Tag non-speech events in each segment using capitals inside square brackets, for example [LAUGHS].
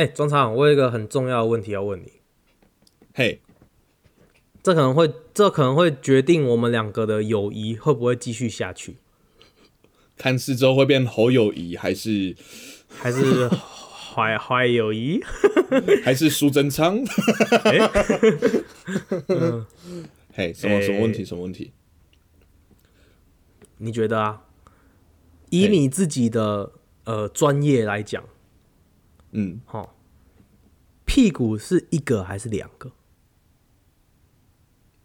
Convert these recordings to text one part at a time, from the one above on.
哎，庄长，我有一个很重要的问题要问你。嘿，这可能会，这可能会决定我们两个的友谊会不会继续下去。看四周会变好友谊，还是还是坏坏 [LAUGHS] 友谊，还是苏贞昌？[LAUGHS] [LAUGHS] 嘿，什么什么问题？什么问题？你觉得啊？以你自己的呃专业来讲，嗯，好，屁股是一个还是两个？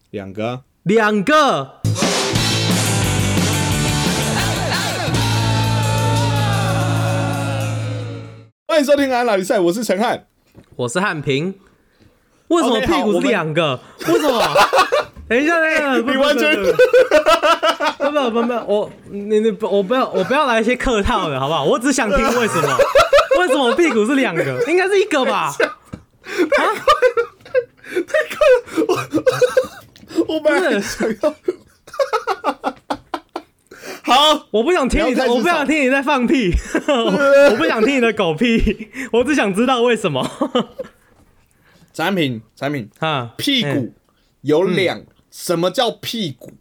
两个，两个。欢迎收听《安拉比赛》，我是陈汉，我是汉平。为什么屁股是两个？为什么？[LAUGHS] 等一下，等一下，你完全不不不不，我你你我不要我不要来一些客套的好不好？我只想听为什么？为什么屁股是两个？[LAUGHS] 应该是一个吧？太快了，太快了！我 [LAUGHS] 我本来想要，[LAUGHS] 好，我不想听你，我不想听你在放屁，我不想听你的狗屁，我只想知道为什么。产品产品啊，屁股有两。什么叫屁股？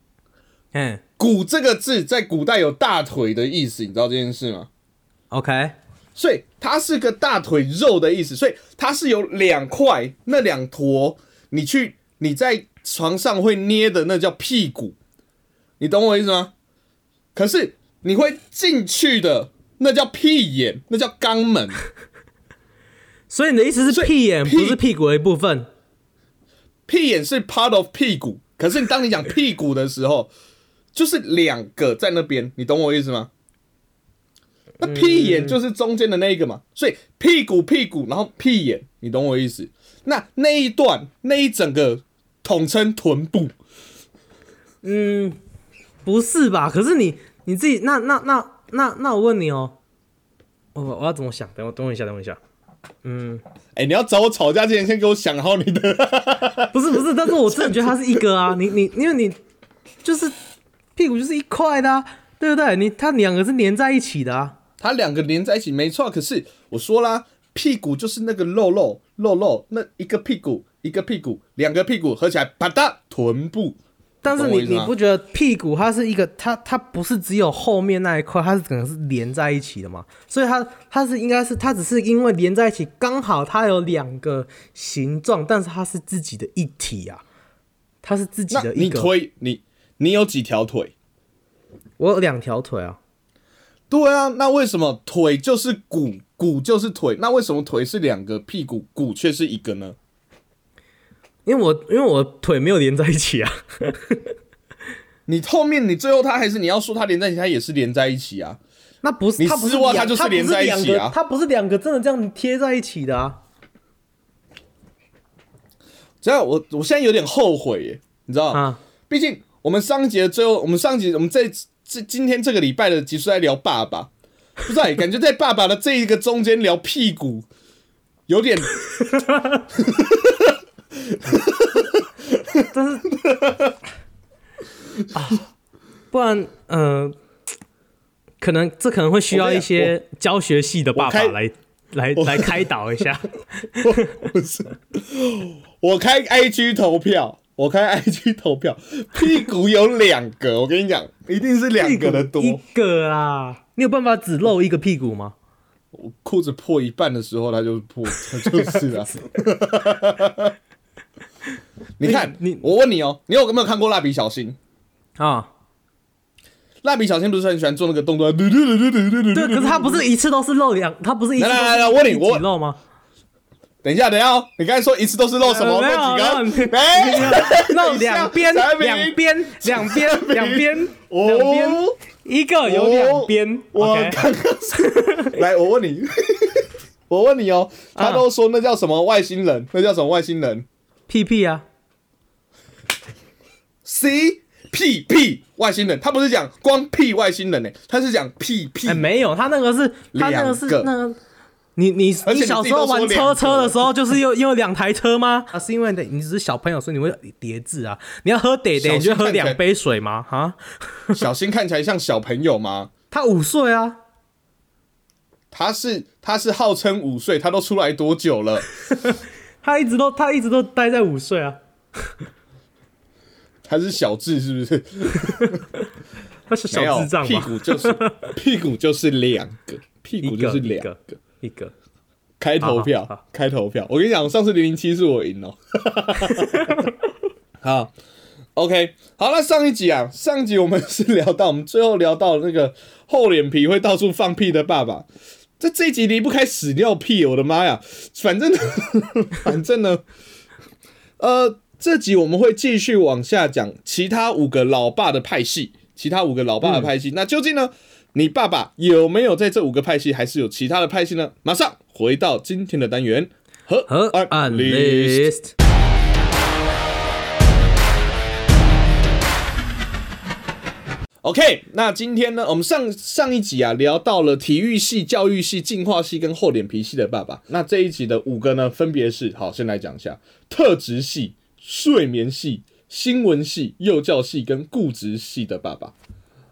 嗯，骨这个字在古代有大腿的意思，你知道这件事吗？OK，所以它是个大腿肉的意思，所以它是有两块，那两坨你去你在床上会捏的那叫屁股，你懂我意思吗？可是你会进去的那叫屁眼，那叫肛门。所以你的意思是屁眼不是屁股的一部分？屁眼是 part of 屁股。可是，当你讲屁股的时候，就是两个在那边，你懂我意思吗？那屁眼就是中间的那一个嘛，所以屁股屁股，然后屁眼，你懂我意思？那那一段那一整个统称臀部。嗯，不是吧？可是你你自己，那那那那那我问你哦，我我要怎么想？等我等我一下，等我一下。嗯，哎，你要找我吵架之前，先给我想好你的。[LAUGHS] 不是不是，但是我真的觉得它是一个啊，你你因为你就是屁股就是一块的，啊，对不对？你它两个是连在一起的啊，它两个连在一起没错。可是我说啦，屁股就是那个肉肉肉肉，那一个屁股一个屁股，两个屁股合起来，啪嗒，臀部。但是你你不觉得屁股它是一个，它它不是只有后面那一块，它是可能是连在一起的嘛？所以它它是应该是它只是因为连在一起，刚好它有两个形状，但是它是自己的一体啊，它是自己的一个。你推你你有几条腿？我有两条腿啊。对啊，那为什么腿就是骨，骨就是腿？那为什么腿是两个，屁股骨却是一个呢？因为我因为我腿没有连在一起啊，[LAUGHS] 你后面你最后他还是你要说他连在一起，他也是连在一起啊。那不是，它丝袜它就是连在一起啊，他不是两个真的这样贴在一起的啊。这样我我现在有点后悔耶，你知道吗？毕竟我们上一节最后，我们上节我们这这今天这个礼拜的集数在聊爸爸，不是感觉在爸爸的这一个中间聊屁股，有点。[LAUGHS] 但是啊，不然，呃，可能这可能会需要一些教学系的爸爸来来来开导一下。[LAUGHS] 不是，我开 IG 投票，我开 IG 投票，[LAUGHS] 屁股有两个，我跟你讲，一定是两个的多一个啊！你有办法只露一个屁股吗？我裤子破一半的时候，它就破，[LAUGHS] 就是啊。[LAUGHS] 你看，你我问你哦，你有没有看过蜡笔小新啊？蜡笔小新不是很喜欢做那个动作？对，可是他不是一次都是露两，他不是一次来来来，问你，我露吗？等一下，等一下哦，你刚才说一次都是漏什么？没有，哎，露 [LAUGHS] 两边，两边，两边，两边，两边，一个有两边。我刚刚是 [LAUGHS] 来，我问你，[LAUGHS] 我问你哦，他都说那叫什么外星人？那叫什么外星人？屁屁啊，C P P 外星人，他不是讲光屁外星人呢，他是讲屁屁。没有，他那个是，他那个是那个。你你你小时候玩车车的时候，就是有有两台车吗？啊，是因为你你只是小朋友，所以你会叠字啊。你要喝得得，你就喝两杯水吗？哈，[LAUGHS] 小新看起来像小朋友吗？他五岁啊。他是他是号称五岁，他都出来多久了？[LAUGHS] 他一直都他一直都待在五岁啊，[LAUGHS] 他是小智是不是？他是小智障屁？股就是屁股就是两个，屁股就是两个一个，开投好好票好，开投票。我跟你讲，上次零零七是我赢了。[LAUGHS] 好，OK，好，那上一集啊，上一集我们是聊到，我们最后聊到那个厚脸皮会到处放屁的爸爸。在这一集离不开屎尿屁，我的妈呀！反正 [LAUGHS] 反正呢，呃，这集我们会继续往下讲其他五个老爸的派系，其他五个老爸的派系。那究竟呢，你爸爸有没有在这五个派系，还是有其他的派系呢？马上回到今天的单元和和案案 list。OK，那今天呢，我们上上一集啊聊到了体育系、教育系、进化系跟厚脸皮系的爸爸。那这一集的五个呢，分别是好，先来讲一下特质系、睡眠系、新闻系、幼教系跟固执系的爸爸。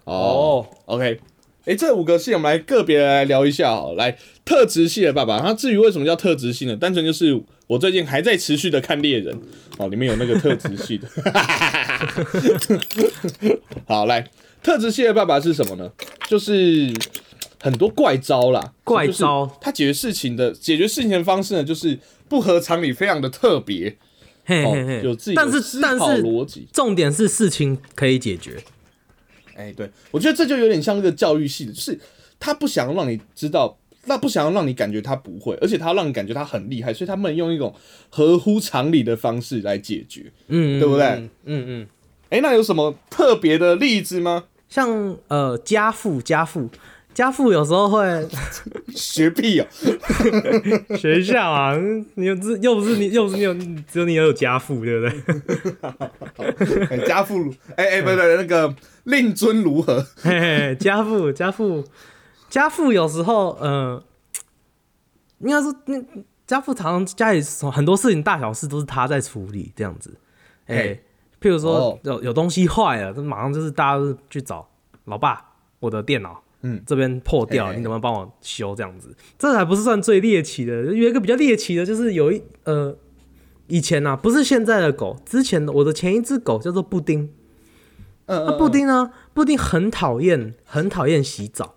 哦，OK，哎、这五个系我们来个别来聊一下哦，来特质系的爸爸，那至于为什么叫特质系呢？单纯就是我最近还在持续的看猎人，哦，里面有那个特质系的。好，来，特质系的爸爸是什么呢？就是很多怪招啦，怪招他解决事情的解决事情的方式呢，就是不合常理，非常的特别哦嘿嘿，嘿，有自己的但是思考但是逻辑。重点是事情可以解决。哎、对我觉得这就有点像那个教育系的，就是他不想让你知道，那不想要让你感觉他不会，而且他让你感觉他很厉害，所以他们用一种合乎常理的方式来解决。嗯，对不对嗯嗯嗯，哎、那有什么特别的例子吗？像呃家父家父家父有时候会 [LAUGHS] 学屁哦、[LAUGHS] 学校啊，你又不是又不是你又不是你有只有你有家父对不对？哎 [LAUGHS] 家父，哎、哎、不对，那个令尊如何？嘿嘿，家父家父家父有时候呃，应该说那家父常常家里很多事情大小事都是他在处理这样子。哎、嘿譬如说哦有有东西坏了，这马上就是大家都去找老爸，我的电脑。嗯，这边破掉，你能不能帮我修？这样子，这还不是算最猎奇的。有一个比较猎奇的，就是有一呃，以前呐、啊，不是现在的狗，之前的我的前一只狗叫做布丁，嗯那布丁呢？布丁很讨厌，很讨厌洗澡。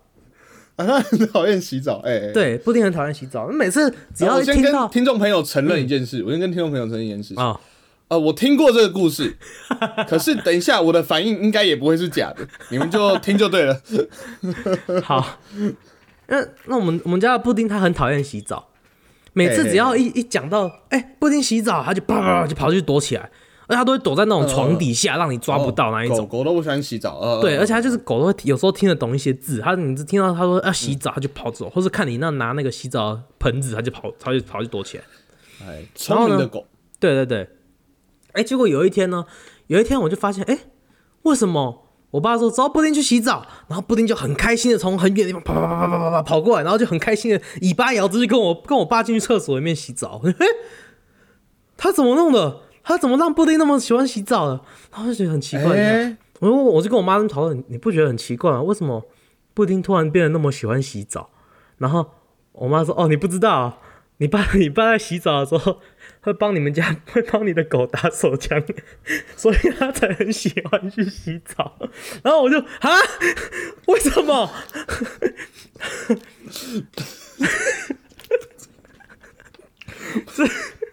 啊，他很讨厌洗澡。哎、哎，对，布丁很讨厌洗澡。每次只要一听到跟听众朋友承认一件事，我先跟听众朋友承认一件事情。啊、呃，我听过这个故事，[LAUGHS] 可是等一下我的反应应该也不会是假的，你们就听就对了。[LAUGHS] 好，那那我们我们家的布丁他很讨厌洗澡，每次只要一一讲到哎、布丁洗澡，他就啪啪啪就跑去躲起来，而且他都会躲在那种床底下，让你抓不到那一狗种。狗都不喜欢洗澡，呃，对，呃而且它就是狗都会有时候听得懂一些字，它你只听到他说要洗澡，他就跑走，或是看你那拿那个洗澡盆子，它就跑，它就跑去躲起来。哎，聪明的狗，对对对，哎，结果有一天呢，有一天我就发现，哎，为什么？我爸说：“走，布丁去洗澡。”然后布丁就很开心的从很远的地方啪啪啪啪啪啪跑过来，然后就很开心的尾巴摇着就跟我跟我爸进去厕所里面洗澡。嘿 [LAUGHS] 他怎么弄的？他怎么让布丁那么喜欢洗澡的？然后就觉得很奇怪。我、我我就跟我妈讨论，你不觉得很奇怪吗？为什么布丁突然变得那么喜欢洗澡？然后我妈说：“哦，你不知道、啊，你爸你爸在洗澡的时候。”会帮你们家 [LAUGHS] 会帮你的狗打手枪，[LAUGHS] 所以他才很喜欢去洗澡。”然后我就啊，为什么？[LAUGHS]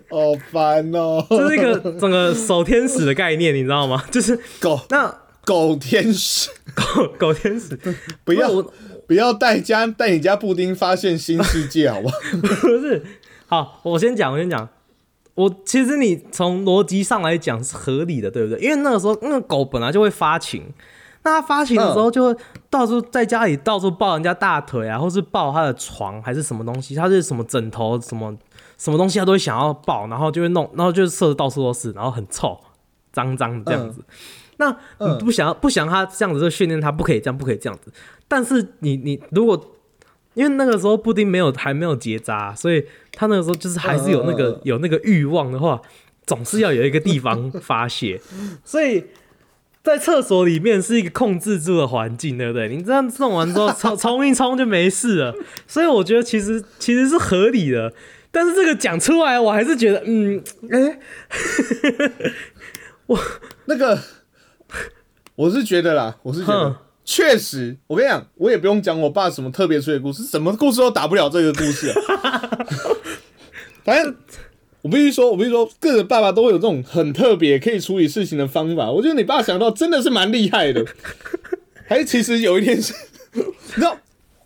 好烦哦，这是一个整个守天使的概念，你知道吗？就是狗那狗天使，狗狗天使不要不要带家带你家布丁发现新世界，好不好？不是，好，我先讲，我先讲。我其实你从逻辑上来讲是合理的，对不对？因为那个时候那个狗本来就会发情，那它发情的时候就会到处在家里到处抱人家大腿啊，或是抱它的床还是什么东西，它是什么枕头什么什么东西，它都会想要抱，然后就会弄，然后就射的到处都是，然后很臭，脏脏的这样子。那你不想要不想它这样子就训练它不可以这样，不可以这样子。但是你你如果因为那个时候布丁没有还没有结扎，所以他那个时候就是还是有那个、有那个欲望的话，总是要有一个地方发泄。所以在厕所里面是一个控制住的环境，对不对？你这样弄完之后冲冲一冲就没事了，所以我觉得其实其实是合理的。但是这个讲出来，我还是觉得，嗯，哎、我 [LAUGHS] 那个，我是觉得啦，我是觉得哼确实，我跟你讲，我也不用讲我爸什么特别出的故事，什么故事都打不了这个故事、啊。[LAUGHS] 反正我必须说，我必须说，各个爸爸都会有这种很特别可以处理事情的方法。我觉得你爸想到真的是蛮厉害的。[LAUGHS] 还是其实有一天是，[LAUGHS] 你知道，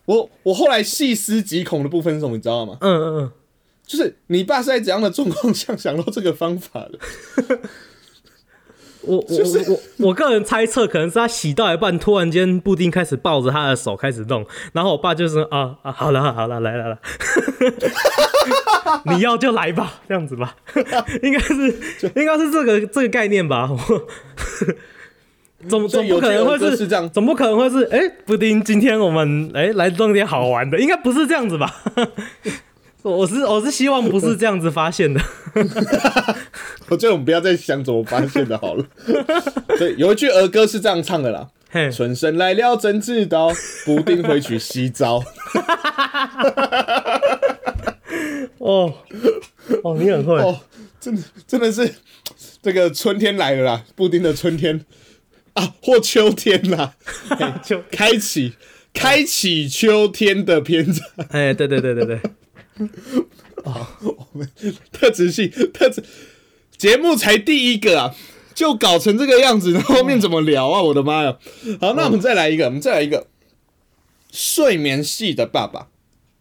我我后来细思极恐的部分是什么，你知道吗？嗯嗯嗯，就是你爸是在怎样的状况下想到这个方法的？我我我我我个人猜测，可能是他洗到一半，突然间布丁开始抱着他的手开始弄，然后我爸就说啊啊，好了好了，来来来，[LAUGHS] 你要就来吧，这样子吧，[LAUGHS] 应该是应该是这个这个概念吧，[LAUGHS] 我总总不可能会是这样总不可能会是哎、布丁，今天我们哎、来弄点好玩的，应该不是这样子吧？我是我是希望不是这样子发现的，[LAUGHS] 我觉得我们不要再想怎么发现的好了。[LAUGHS] 对，有一句儿歌是这样唱的啦：嘿，春生来了怎知道，布丁回去洗澡。[LAUGHS] 哦哦，你很会，哦，真的真的是这个春天来了啦，布丁的春天啊，或秋天啦，就开启开启秋天的篇章。哎，对对对对对。特质性特质节目才第一个啊，就搞成这个样子，那后面怎么聊啊？我的妈呀！好，那我们再来一个，我们再来一个睡眠系的爸爸。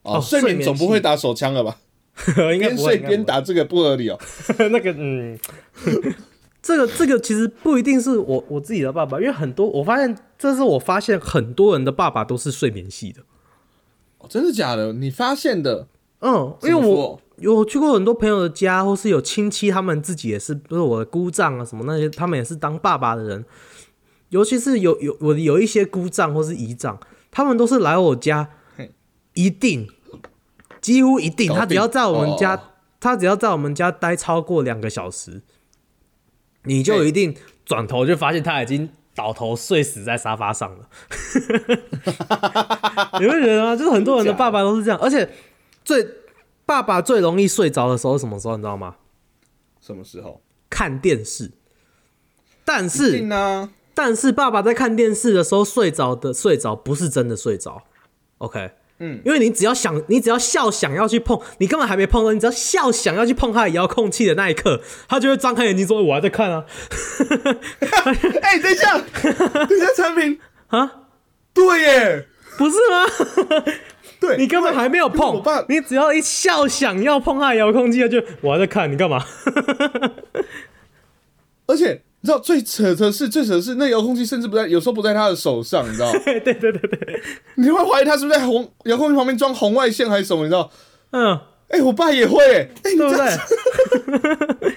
哦，哦睡眠总不会打手枪了吧？[LAUGHS] 边睡边打这个不合理哦。[LAUGHS] 那个嗯，[LAUGHS] 这个这个其实不一定是我我自己的爸爸，因为很多我发现，这是我发现很多人的爸爸都是睡眠系的。哦真的假的？你发现的？嗯，因为我有去过很多朋友的家，或是有亲戚，他们自己也是，不是我的姑丈啊什么那些，他们也是当爸爸的人。尤其是有有我有一些姑丈或是姨丈，他们都是来我家，一定几乎一定，他只要在我们家，哦他只要在我们家待超过两个小时，你就一定转头就发现他已经倒头睡死在沙发上了。[LAUGHS] [LAUGHS] 你会觉得啊？就是很多人的爸爸都是这样，而且最爸爸最容易睡着的时候是什么时候？你知道吗？什么时候？看电视。但是定啊！但是爸爸在看电视的时候睡着的睡着不是真的睡着，OK，嗯，因为你只要想，你只要笑想要去碰，你根本还没碰到，你只要笑想要去碰他的遥控器的那一刻，他就会张开眼睛说：“我还在看啊。[LAUGHS] 哎、等一下，等一下，产品” [LAUGHS] 啊，对耶，不是吗？对你根本还没有碰你只要一笑想要碰他的遥控器，他就我还在看，你干嘛？[LAUGHS] 而且你知道最扯的是，最扯的是那遥控器甚至不在，有时候不在他的手上，你知道？[LAUGHS] 对对对对对，你会怀疑他是不是在红遥控器旁边装红外线还是什么？你知道？嗯，哎、我爸也会耶，哎、你对不对？[LAUGHS]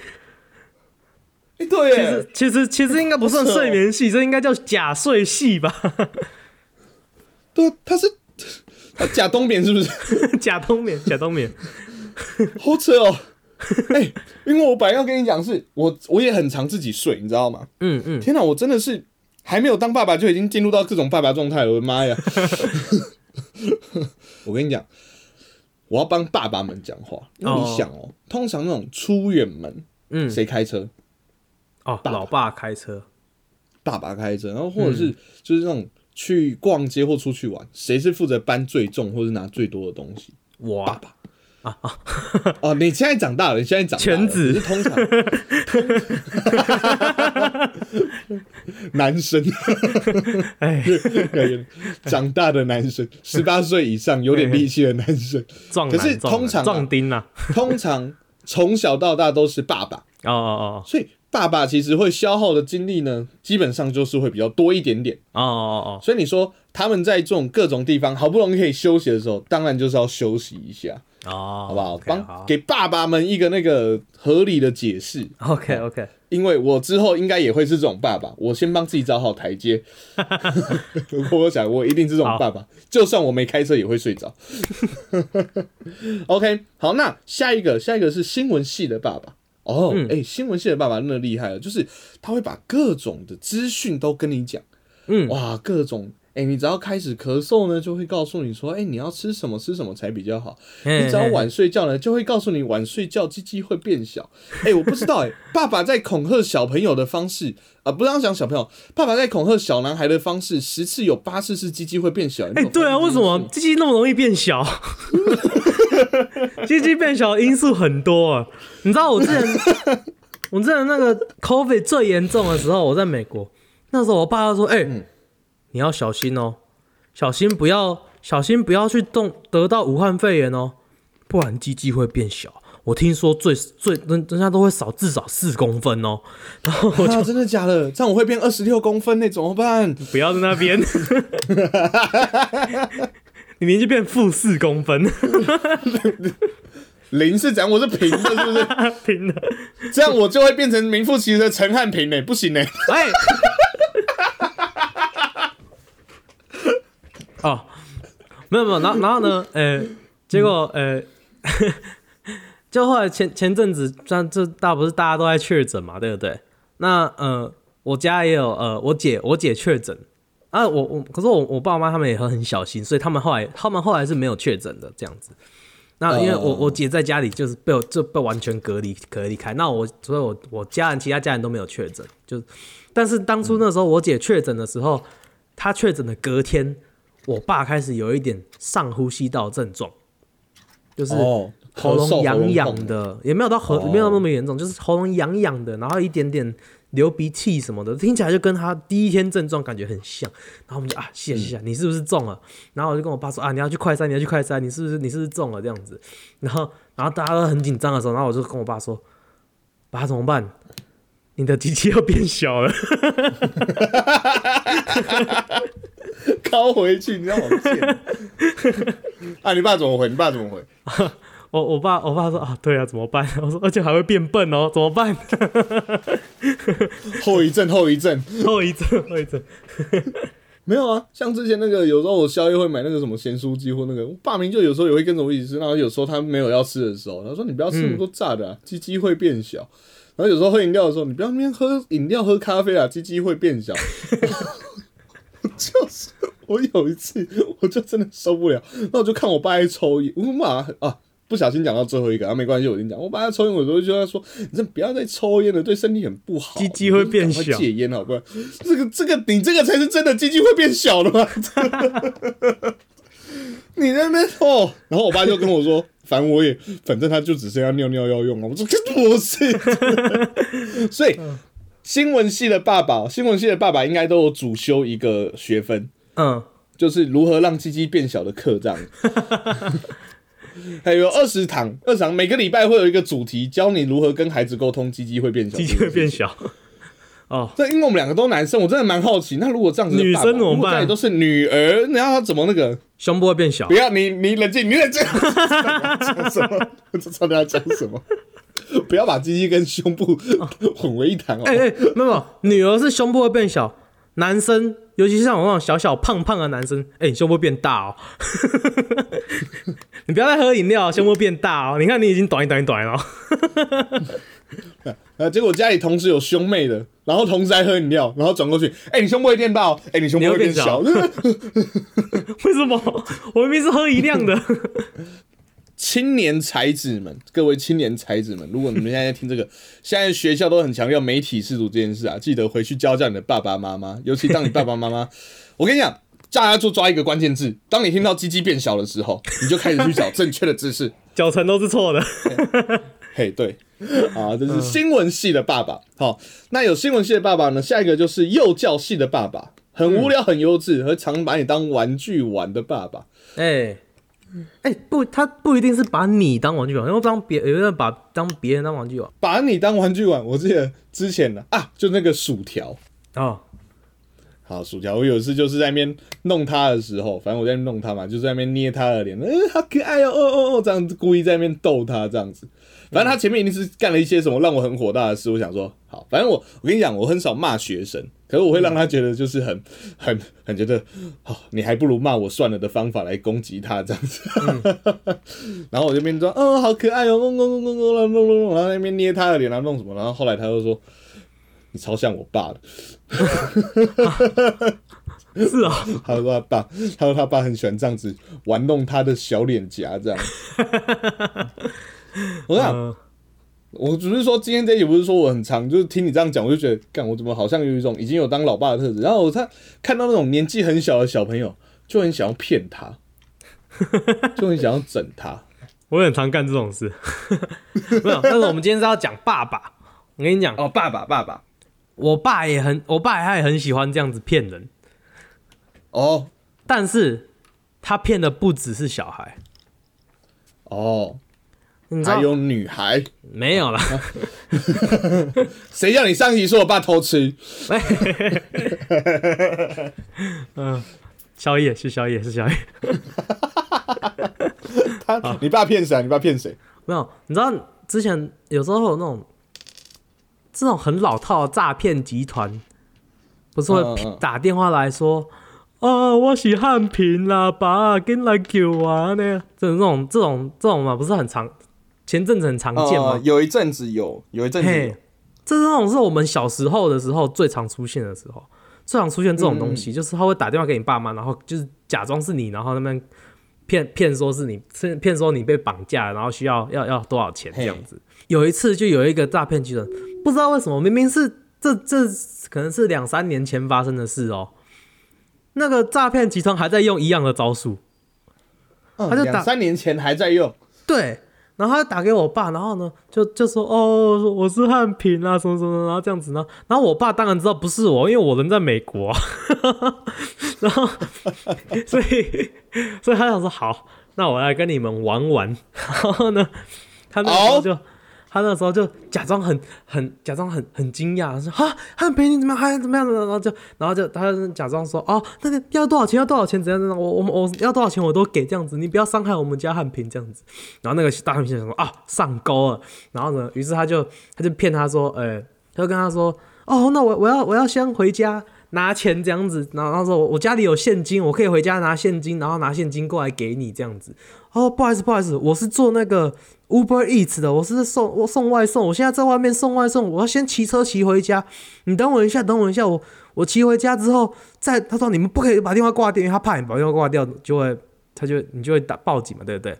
哎、对耶其实，其实其实应该不算睡眠系，这应该叫假睡系吧？对，他是他假冬眠是不是？[LAUGHS] 假冬眠，假冬眠。[LAUGHS] 好扯哦。哎、因为我本来要跟你讲是，我我也很常自己睡，你知道吗？嗯嗯，天哪，我真的是还没有当爸爸就已经进入到这种爸爸状态了，我的妈呀！[LAUGHS] 我跟你讲，我要帮爸爸们讲话，因为你想哦，通常那种出远门，嗯谁开车？哦，爸爸老爸开车，爸爸开车，然后或者嗯是就是那种去逛街或出去玩，谁是负责搬最重或是拿最多的东西？我啊？爸爸。啊啊！[LAUGHS] 哦，你现在长大了，你现在长大了全子。是通常。[LAUGHS] [LAUGHS] 男生，哎，长大的男生，十八岁以上有点力气的男生，壮可是通常啊壮丁啊，通常从小到大都是爸爸，哦哦哦。所以爸爸其实会消耗的精力呢，基本上就是会比较多一点点。哦哦哦所以你说他们在这种各种地方好不容易可以休息的时候，当然就是要休息一下，哦哦，好不好帮好给爸爸们一个那个合理的解释。OK OK，因为我之后应该也会是这种爸爸，我先帮自己找好台阶。如果我想，我一定是这种爸爸，就算我没开车也会睡着。[LAUGHS] OK，好，那下一个，下一个是新闻系的爸爸哦，哎、新闻系的爸爸真的厉害了，就是他会把各种的资讯都跟你讲，嗯。哇，各种，哎、你只要开始咳嗽呢，就会告诉你说，哎、你要吃什么吃什么才比较好。你只要晚睡觉呢，就会告诉你晚睡觉鸡鸡会变小。哎、我不知道哎、爸爸在恐吓小朋友的方式啊、不是要讲小朋友，爸爸在恐吓小男孩的方式，十次有八次是鸡鸡会变小。哎、对啊，为什么鸡鸡那么容易变小？[LAUGHS] 鸡鸡变小的因素很多啊。你知道我之前，我之前那个 COVID 最严重的时候，我在美国，那时候我爸就说：“哎、你要小心哦，小心不要小心不要去动得到武汉肺炎哦，不然鸡鸡会变小。”我听说最最人人家都会少至少四公分哦，然后我啊，真的假的？这样我会变二十六公分那怎么办？不要在那边，你明明就变负四公分，[LAUGHS] 零是怎样？我是平的，是不是？[LAUGHS] 平的。这样我就会变成名副其实的陈汉平呢、不行呢、哎，哦，没有没有，然后然后呢，呃，结果呃，[LAUGHS] 就后来前前阵子，像这大不是大家都在确诊嘛，对不对？那呃，我家也有呃，我姐我姐确诊啊，我我可是我我爸妈他们也很很小心，所以他们后来 [LAUGHS] 他们后来是没有确诊的这样子。那因为我我姐在家里就是被我就被完全隔离隔离开，那我所以我我家人其他家人都没有确诊，就但是当初那时候我姐确诊的时候，她确诊的隔天，我爸开始有一点上呼吸道症状，就是哦，喉咙痒痒，的，也没有到喉、哦没有那么严重，就是喉咙痒痒的，然后一点点流鼻涕什么的，听起来就跟他第一天症状感觉很像。然后我们就啊，谢谢你是不是中了？然后我就跟我爸说啊，你要去快筛，你要去快筛，你是不是你是不是中了这样子？然后然后大家都很紧张的时候，然后我就跟我爸说，爸怎么办？你的机器要变小了。[LAUGHS] [LAUGHS] 靠回去，你让我贱。[LAUGHS] 啊，你爸怎么回？你爸怎么回？[LAUGHS] 我我爸我爸说啊，对啊，怎么办？我说而且还会变笨哦，怎么办？后遗症，后遗症。后遗症，后遗症。没有啊，像之前那个，有时候我宵夜会买那个什么咸酥鸡或那个，我爸明就有时候也会跟着我一起吃，然后有时候他没有要吃的时候，他说你不要吃那么多炸的、啊，鸡鸡会变小。然后有时候喝饮料的时候，你不要那边喝饮料喝咖啡啊，鸡鸡会变小。就是我有一次，我就真的受不了，那我就看我爸在抽烟，我妈啊。不小心讲到最后一个啊，没关系，我跟你讲，我爸在抽烟，我就就跟他说，你这不要再抽烟了，对身体很不好，鸡鸡会变小戒烟好不好？这个这个你这个才是真的鸡鸡会变小的嘛？你那边哦，然后我爸就跟我说，反正我也，反正他就只剩下尿尿要用啊。我说不是，[LAUGHS] 所以新闻系的爸爸，新闻系的爸爸应该都有主修一个学分，嗯，就是如何让鸡鸡变小的课，这样。[LAUGHS] 还有二十堂，二十堂每个礼拜会有一个主题，教你如何跟孩子沟通，鸡鸡会变小，鸡鸡会变。小。哦，这因为我们两个都男生，我真的蛮好奇，那如果这样子的女生怎么办如果家里都是女儿，那要怎么那个？胸部会变小不。要你你冷静，你冷静。[LAUGHS] 讲什么？我知道你要讲什么。不要把鸡鸡跟胸部混为一谈哦。哎、哎、没有女儿是胸部会变小，男生尤其是像我那种小小胖胖的男生，哎、你胸部变大哦。[LAUGHS] 你不要再喝饮料，胸部变大哦。你看你已经短一短一短了哦。啊，[LAUGHS] 结果家里同时有兄妹的，然后同时还喝饮料，然后转过去，哎、你胸部会变大哦，哎、你胸部会变小。[LAUGHS] 为什么？我明明是喝一样的。青年才子们，各位青年才子们，如果你们现在听这个，[LAUGHS] 现在学校都很强调媒体视读这件事啊，记得回去教教你的爸爸妈妈，尤其当你爸爸妈妈，[LAUGHS] 我跟你讲，大家就抓一个关键字，当你听到鸡鸡变小的时候，你就开始去找正确的姿势。[LAUGHS] 脚程都是错的。嘿，对，啊，这是新闻系的爸爸。好，那有新闻系的爸爸呢？下一个就是幼教系的爸爸，很无聊、很幼稚，和常把你当玩具玩的爸爸。哎、哎、不，他不一定是把你当玩具玩，因为当别有人把当别人当玩具玩。把你当玩具玩，我记得之前的啊，就那个薯条。哦，好，薯条，我有一次就是在那边弄他的时候，反正我在那边弄他嘛，就在那边捏他的脸，嗯、好可爱哦，哦哦哦，这样子故意在那边逗他这样子。反正他前面一定是干了一些什么让我很火大的事。我想说，好，反正我我跟你讲，我很少骂学生，可是我会让他觉得就是很、很很觉得，好，你还不如骂我算了的方法来攻击他这样子。[LAUGHS] 然后我就边装，哦，好可爱哦，嗡嗡嗡嗡嗡，嗡弄弄，然后那边捏他的脸，然后弄什么，然后后来他就说，你超像我爸的。[LAUGHS] 是啊、他说他爸，他说他爸很喜欢这样子玩弄他的小脸颊，这样。[LAUGHS] [LAUGHS] 我想，我只是说今天这也不是说我很长，就是听你这样讲，我就觉得，干我怎么好像有一种已经有当老爸的特质。然后我他看到那种年纪很小的小朋友，就很想要骗他，[LAUGHS] 就很想要整他。我很常干这种事，[LAUGHS] 没有。但是我们今天是要讲爸爸，我跟你讲哦，爸爸，爸爸，我爸也很，我爸他也很喜欢这样子骗人。哦，但是他骗的不只是小孩，哦，你知道还有女孩，没有啦？谁叫你上集说我爸偷吃？[LAUGHS] 嗯，宵夜是宵夜是宵夜。他，你爸骗谁啊？你爸骗谁？没有，你知道之前有时候有那种这种很老套的诈骗集团，不是会嗯嗯嗯打电话来说。啊，我是汉平啦，爸，跟来救我呢。这种、这种、这种、这种嘛，不是很常，前阵子很常见嘛。呃有一阵子有，有一阵子有。嘿，这这种是我们小时候的时候最常出现的时候，最常出现这种东嗯。西，就是他会打电话给你爸妈，然后就是假装是你，然后那边骗骗说是你，骗骗说你被绑架，然后需要要要多少钱这样子。有一次就有一个诈骗集团，不知道为什么，明明是这这可能是两三年前发生的事哦、那个诈骗集团还在用一样的招数，嗯他就打两三年前还在用，对，然后他打给我爸，然后呢，就就说哦，我是汉平啊，什么什么，然后这样子呢，然后我爸当然知道不是我，因为我人在美国、啊，[LAUGHS] 然后所以所以他想说好，那我来跟你们玩玩，然后呢，他那时候就。他那时候就假装很很假装很很惊讶，他说啊汉平你怎么样？还怎么样？的，然后就然后就他就假装说哦那个要多少钱？要多少钱？怎样？怎样，我我我要多少钱我都给这样子，你不要伤害我们家汉平这样子。然后那个大汉平想说啊上钩了，然后呢，于是他就他就骗他说，呃，他就跟他说哦那我我要我要先回家拿钱这样子，然后他说我家里有现金，我可以回家拿现金，然后拿现金过来给你这样子。哦不好意思不好意思，我是做那个。Uber Eats 的，我是送我送外送，我现在在外面送外送，我要先骑车骑回家。你等我一下，等我一下，我我骑回家之后，再他说你们不可以把电话挂掉，因为他怕你把电话挂掉，就会他就你就会打报警嘛，对不对？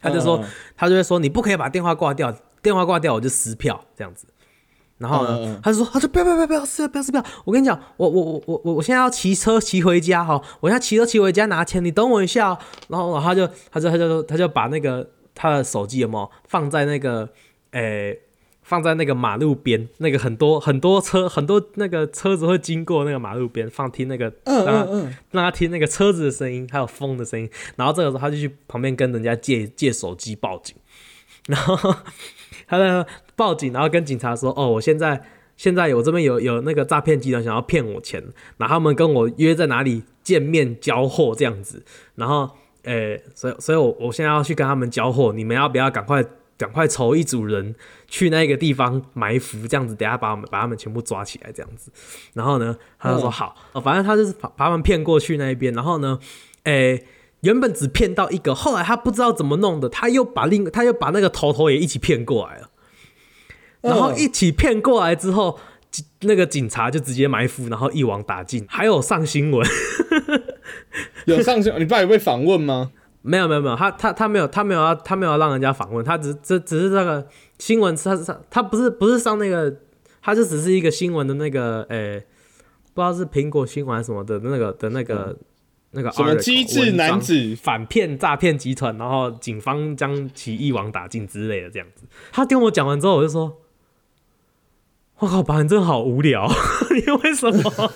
他就说、他就会说你不可以把电话挂掉，电话挂掉我就撕票这样子。然后呢，他就说他说不要不要不要不要不要撕票，我跟你讲，我我我我我我现在要骑车骑回家哈，我现在骑车骑回家拿钱，你等我一下、哦。然后然后他就他就他就他就把那个他的手机有没有放在那个诶、放在那个马路边，那个很多很多车很多那个车子会经过那个马路边，放听那个嗯让他嗯嗯，让他听那个车子的声音，还有风的声音。然后这个时候他就去旁边跟人家借借手机报警，然后他在 [LAUGHS] 报警，然后跟警察说：“哦，我现在现在我这边有有那个诈骗集团想要骗我钱，然后他们跟我约在哪里见面交货这样子。然后，呃，所以所以我我现在要去跟他们交货，你们要不要赶快赶快筹一组人去那个地方埋伏，这样子，等下把我们把他们全部抓起来这样子。然后呢，他就说嗯好，哦，反正他就是把把他们骗过去那一边，然后呢，诶、原本只骗到一个，后来他不知道怎么弄的，他又把另他又把那个头头也一起骗过来了，然后一起骗过来之后，警那个警察就直接埋伏，然后一网打尽，还有上新闻。[LAUGHS] 有上去，你爸有被访问吗？没有没有没有，他他他没有他没有要他没有要让人家访问，他只只只是那个新闻，他上他不是不是上那个，他就只是一个新闻的那个，诶、不知道是苹果新闻还是什么的那个的那个、那个什么机智男子反骗诈骗集团，然后警方将其一网打尽之类的这样子。他跟我讲完之后，我就说：“我靠，爸，你真的好无聊，[LAUGHS] 你为什么？”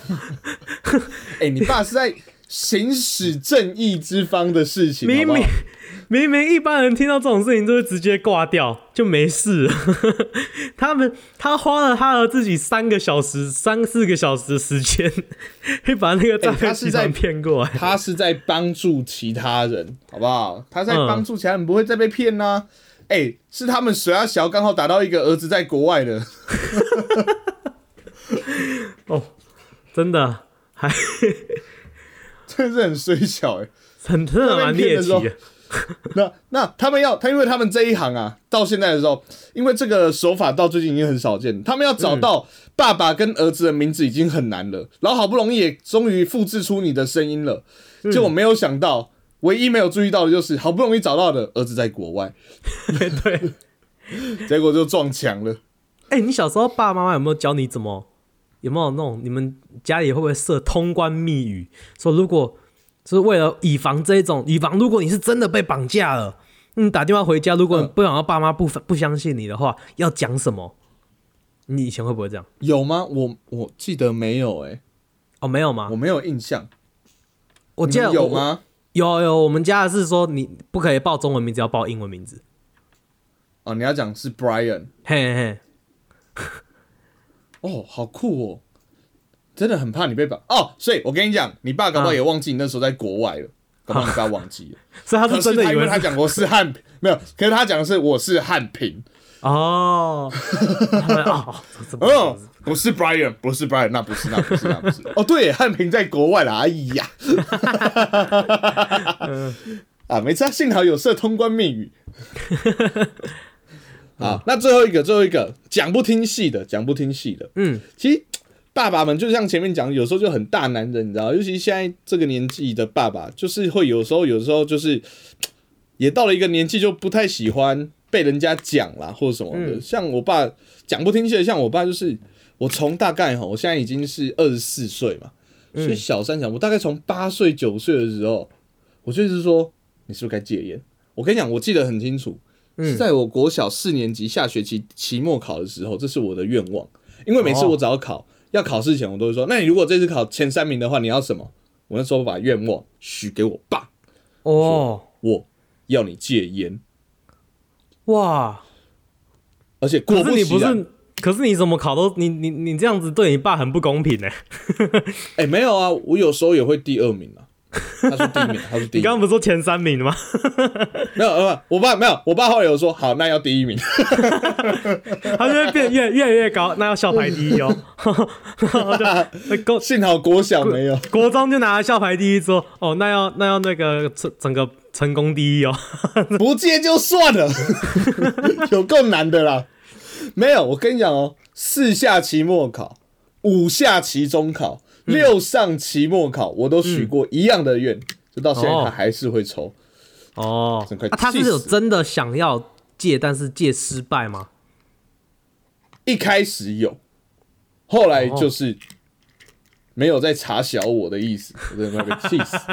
[LAUGHS] 哎、你爸是在行使正义之方的事情，明明明明一般人听到这种事情都会直接挂掉，就没事了。[LAUGHS] 他们他花了他的自己三个小时、三四个小时的时间，会把那个诈骗集团骗过来。他是在帮助其他人，好不好？他在嗯帮助其他人，不会再被骗呐、哎、是他们水阿小刚好打到一个儿子在国外的，[LAUGHS] 哦，真的还 [LAUGHS] 真的是很衰小哎、很真的蛮猎奇那边的。[LAUGHS] 那那他们要他，因为他们这一行啊，到现在的时候，因为这个手法到最近已经很少见，他们要找到爸爸跟儿子的名字已经很难了，然后好不容易也终于复制出你的声音了，结果没有想到，唯一没有注意到的就是好不容易找到的儿子在国外，[LAUGHS] 对，[LAUGHS] 结果就撞墙了。哎、你小时候爸爸妈妈有没有教你怎么？有没有那种你们家里会不会设通关密语？说如果就是为了以防这一种，以防如果你是真的被绑架了，你打电话回家，如果你不想要爸妈不不相信你的话，要讲什么？你以前会不会这样？有吗？我我记得没有哎、哦，没有吗我？没有印象。我记得有吗？有有，我们家的是说你不可以报中文名字，要报英文名字。哦，你要讲是 Brian 嘿嘿，[LAUGHS] 哦，好酷哦！真的很怕你被绑哦，所以我跟你讲，你爸搞不好啊也忘记你那时候在国外了，搞不好你爸忘记了。[LAUGHS] 所以他是真的以为他讲我是汉平，[LAUGHS] 没有，可是他讲的是我是汉平，哦，他们哦，这不是 Brian，不是 Brian，那不是，那不是，那不是。哦，对耶，汉平在国外了，哎呀，[LAUGHS] 啊，没差，幸好有设通关密语。[LAUGHS] 啊，那最后一个，最后一个讲不听戏的，讲不听戏的，嗯，其实爸爸们就像前面讲，有时候就很大男人，你知道，尤其现在这个年纪的爸爸，就是会有时候，有时候就是也到了一个年纪，就不太喜欢被人家讲啦，或者什么的。嗯像我爸讲不听戏的，像我爸就是我从大概哈，我现在已经是二十四岁嘛，所以小三讲，我大概从八岁九岁的时候，我就是说，你是不是该戒烟？我跟你讲，我记得很清楚，是在我国小四年级下学期期末考的时候，这是我的愿望。因为每次我只要考、要考试前，我都会说，那你如果这次考前三名的话，你要什么？我那时候把愿望许给我爸，哦，我要你戒烟，哇，而且果不其然，不是，可是你怎么考都你你你这样子对你爸很不公平呢、哎、没有啊，我有时候也会第二名啊。他是第一名，他是第你一名，刚刚不是说前三名的吗？没有，呃，我爸没有，我爸后来有说，好，那要第一名。他就会变越越来越高，那要校排第一哦。[LAUGHS] 幸好国小没有，国中就拿了校排第一之后，哦，那要那要那个整整个成功第一哦。不借就算了，[LAUGHS] 有够难的啦。没有，我跟你讲哦，四下期末考，五下期中考，六上期末考，我都许过一样的愿，就到现在哦他还是会抽。哦真快，啊他是气死有真的想要戒，但是戒失败吗？一开始有，后来就是没有再查小我的意思，我真的快被气死。[LAUGHS]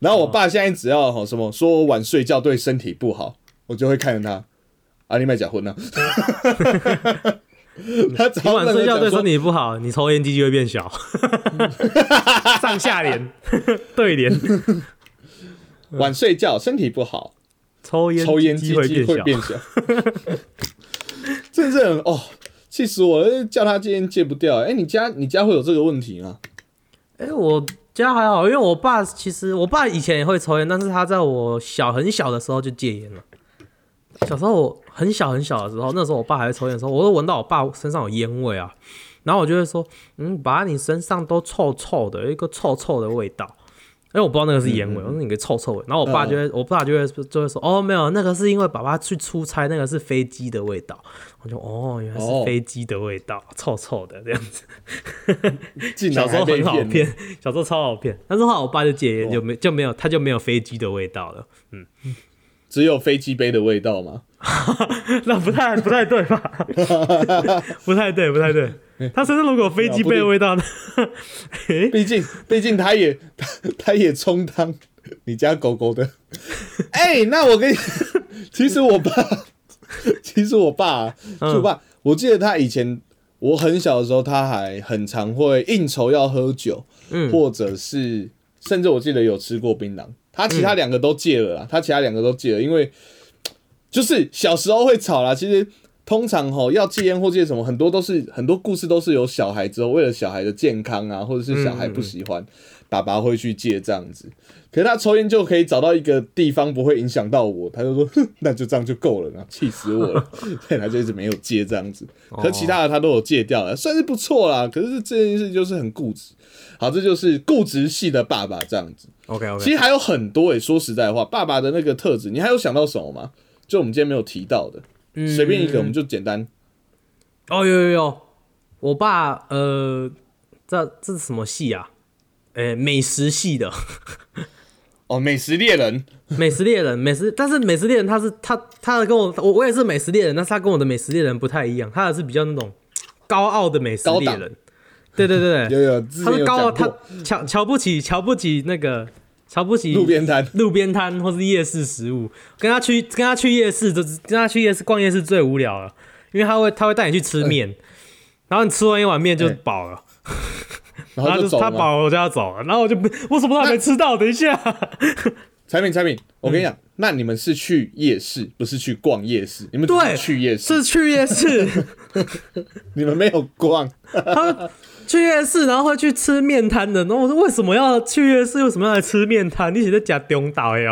然后我爸现在只要吼什么说我晚睡觉对身体不好，我就会看着他，啊你买假婚呢？[LAUGHS] 他只晚睡觉对身体不好，你抽烟机就会变小。[LAUGHS] 上下联 [LAUGHS] 对联，晚睡觉身体不好，抽烟抽烟机会变小。真的是很哦，气死我了！叫他戒烟戒不掉。哎、你家你家会有这个问题吗？哎、我家还好，因为我爸其实我爸以前也会抽烟，但是他在我小很小的时候就戒烟了。小时候我很小很小的时候，那时候我爸还在抽烟的时候，我都闻到我爸身上有烟味啊，然后我就会说，嗯，爸，你身上都臭臭的，有一个臭臭的味道。因为我不知道那个是烟味，我说你个臭臭味，然后我爸就会，我爸就会就会说，哦，没有，那个是因为爸爸去出差，那个是飞机的味道。我就哦，原来哦是飞机的味道，臭臭的这样子。[LAUGHS] 小时候很好骗，小时候超好骗，但是后来我爸就戒烟，哦就没就没有，他就没有飞机的味道了。只有飞机杯的味道吗？[LAUGHS] 那不太不太对吧？[LAUGHS] 不太对，不太对。他身上如果有飞机杯的味道呢？[LAUGHS] 毕竟，毕竟他也他他也充当你家狗狗的。哎、那我跟你，其实我爸，其实我爸、啊，就我爸，我记得他以前我很小的时候，他还很常会应酬要喝酒，嗯或者是甚至我记得有吃过槟榔。他其他两个都戒了啦，他其他两个都戒了，因为 [TSK] 就是小时候会吵啦。其实通常吼要戒烟或戒什么，很多都是很多故事都是有小孩之后，为了小孩的健康啊，或者是小孩不喜欢，爸爸会去借这样子。可是他抽烟就可以找到一个地方不会影响到我，他就说哼那就这样就够了，然后气死我了，[LAUGHS] 所以他就一直没有戒这样子。可其他的他都有戒掉了，算是不错啦。可是这件事就是很固执。好，这就是固执系的爸爸这样子。OK OK，其实还有很多诶、说实在话，爸爸的那个特质，你还有想到什么吗？就我们今天没有提到的，随便一个，我们就简单。哦，有有有，我爸呃，这这是什么系啊？诶、美食系的，[LAUGHS] 哦，美食猎人，美食猎人，美食，但是美食猎人他是他他的跟我我我也是美食猎人，但是他跟我的美食猎人不太一样，他的是比较那种高傲的美食猎人。对对对对，有 [LAUGHS] 有，他是高傲，他瞧瞧不起瞧不起那个瞧不起路边摊，路边摊或是夜市食物，跟他去跟他去夜市，就是跟他去夜市逛夜市最无聊了，因为他会他会带你去吃面，然后你吃完一碗面就哎。饱了，然然后就后就走。他饱了我就要走了，然后我就不我什么都还没吃到，等一下，[LAUGHS] 产品产品，我跟你嗯讲，那你们是去夜市，不是去逛夜市，你们只对是去夜市，是去夜市，[LAUGHS] 你们没有逛。[LAUGHS] 他去夜市然后会去吃面摊的，然后我说为什么要去夜市，为什么要来吃面摊？你是在假中岛哟，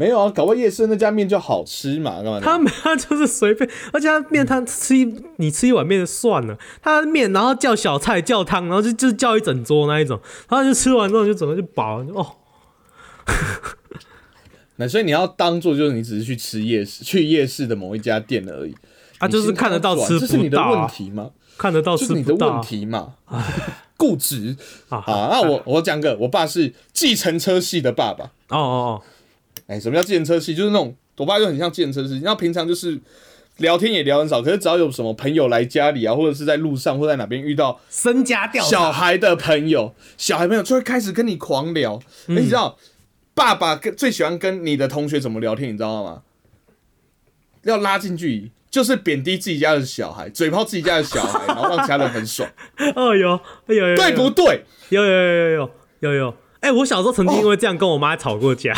没有啊，搞不好夜市那家面就好吃嘛，干嘛？他们他就是随便，而且他面摊吃一你吃一碗面就算了，他的面然后叫小菜叫汤，然后就就叫一整桌那一种，然后就吃完之后就整个就饱了，就哦，[LAUGHS] 那所以你要当做就是你只是去吃夜市，去夜市的某一家店而已。啊就是看得到宽吃这是你的问题吗？看得到就是你的问题嘛，[LAUGHS] 固执。啊好，那我我讲个，我爸是计程车系的爸爸。哦哦哦哎、什么叫计程车系？就是那种我爸就很像计程车司机，然后平常就是聊天也聊很少，可是只要有什么朋友来家里啊，或者是在路上或在哪边遇到哦，身家调小，孩的朋友，小孩朋友就会开始跟你狂聊。你知道，爸爸跟最喜欢跟你的同学怎么聊天，你知道吗？要拉近距离，就是贬低自己家的小孩，嘴炮自己家的小孩，然后让其他人很爽，[LAUGHS] 哦有有有有对不对？有有有有有有有，哎，我小时候曾经因为这样跟我妈吵过架，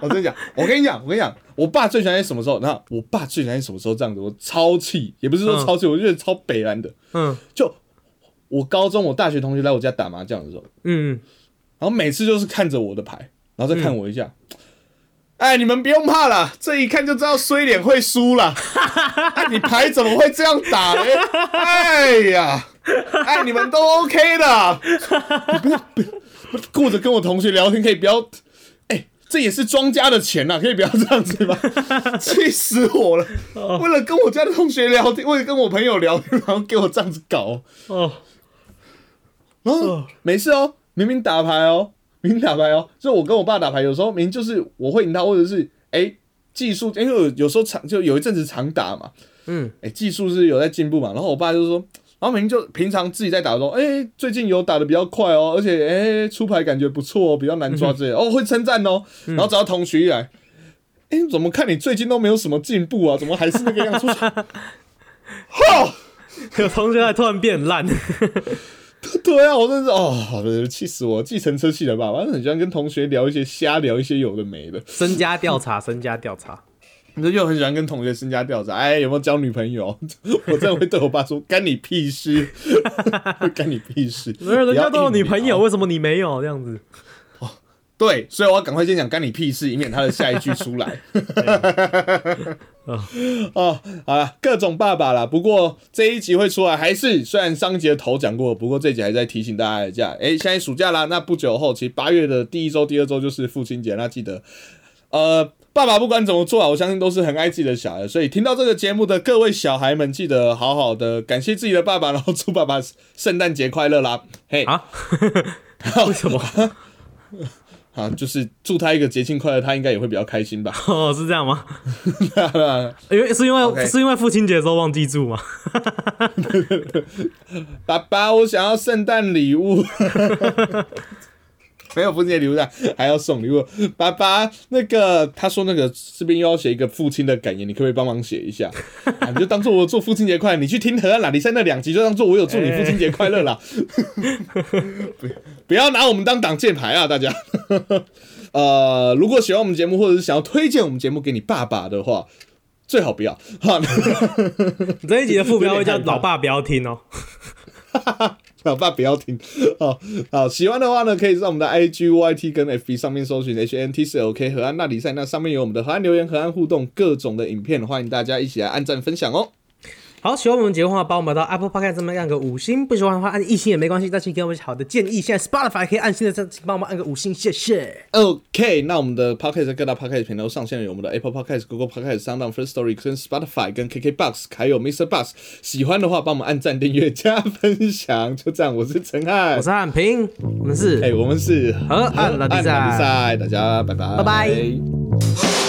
我跟你讲，我跟你讲，我跟你讲，我爸最喜欢什么时候？那我爸最喜欢什么时候这样子？我超气，也不是说超气，我觉得超北蓝的。嗯就我高中、我大学同学来我家打麻将的时候，嗯，然后每次就是看着我的牌，然后再看我一下。哎，你们不用怕了，这一看就知道衰脸会输了。哎，你牌怎么会这样打呢？哎呀，哎，你们都 OK 的，[LAUGHS] 你不要不要顾着跟我同学聊天，可以不要。哎，这也是庄家的钱呐、可以不要这样子吗？气死我了！为了跟我家的同学聊天，为了跟我朋友聊天，然后给我这样子搞。哦然后没事哦，明明打牌哦，明明打牌哦，就我跟我爸打牌，有时候明明就是我会赢他，或者是哎、技术，因为我有时候常就有一阵子常打嘛，嗯，哎、技术是有在进步嘛，然后我爸就说，然后明明就平常自己在打的时候，哎、最近有打的比较快哦，而且哎、出牌感觉不错哦，比较难抓之类的，哦会称赞哦，然后找到同学一来。哎、怎么看你最近都没有什么进步啊？怎么还是那个样子？[LAUGHS] 哈，有同学还突然变烂，[LAUGHS] 对啊，我真是哦，气死我！计程车系的爸爸，很喜欢跟同学聊一些瞎聊一些有的没的，身家调查，身家调查，就又很喜欢跟同学身家调查，哎，有没有交女朋友？[LAUGHS] 我真的会对我爸说，干你屁事，[LAUGHS] 干你屁事！[LAUGHS] 没有人家都有女朋友，为什么你没有这样子？哦对，所以我要赶快先讲干你屁事，以免他的下一句出来。哦，好了，各种爸爸啦。不过这一集会出来，还是虽然上一集的头讲过，不过这一集还在提醒大家一下。哎、现在暑假啦，那不久后，其实八月的第一周、第二周就是父亲节，那记得，呃，爸爸不管怎么做啊，我相信都是很爱自己的小孩，所以听到这个节目的各位小孩们，记得好好的感谢自己的爸爸，然后祝爸爸圣诞节快乐啦！嘿，啊？为什么？[LAUGHS] 啊，就是祝他一个节庆快乐，他应该也会比较开心吧。[LAUGHS] 哦，是这样吗？[LAUGHS] 因为是因为是因为父亲节的时候忘记住吗？爸爸，我想要圣诞礼物。没有父亲节礼物的，还要送礼物。爸爸，那个他说那个这边又要写一个父亲的感言，你可不可以帮忙写一下？啊、你就当做我做父亲节快乐，你去听河岸拉力赛那两集，就当做我有祝你父亲节快乐啦。[LAUGHS] 不不要拿我们当挡箭牌啊，大家。[LAUGHS] 呃，如果喜欢我们节目，或者是想要推荐我们节目给你爸爸的话，最好不要。好，[LAUGHS] 这一集的副标会叫“老爸不要听”哦。老爸不要听 [LAUGHS] 好。好，喜欢的话呢，可以在我们的 IG、YT 跟 FB 上面搜寻 hnt 四 ok 河岸那里赛，那上面有我们的河岸留言、河岸互动各种的影片，欢迎大家一起来按赞分享哦。好，喜欢我们节目的话，帮我们到 Apple Podcast 上面按个五星；不喜欢的话，按一星也没关系。但请给我们好的建议。现在 Spotify 可以按星的，请帮我们按个五星，谢谢。OK，那我们的 Podcast 各大 Podcast 频道上线了，有我们的 Apple Podcast、Google Podcast、Sound、First Story、跟 Spotify、跟 KKBox，还有 Mr. Bus。喜欢的话，帮我们按赞、订阅、加分享。就这样，我是陈汉，我是汉平，我们是哎，我们是河岸拉比赛，大家拜拜，拜拜。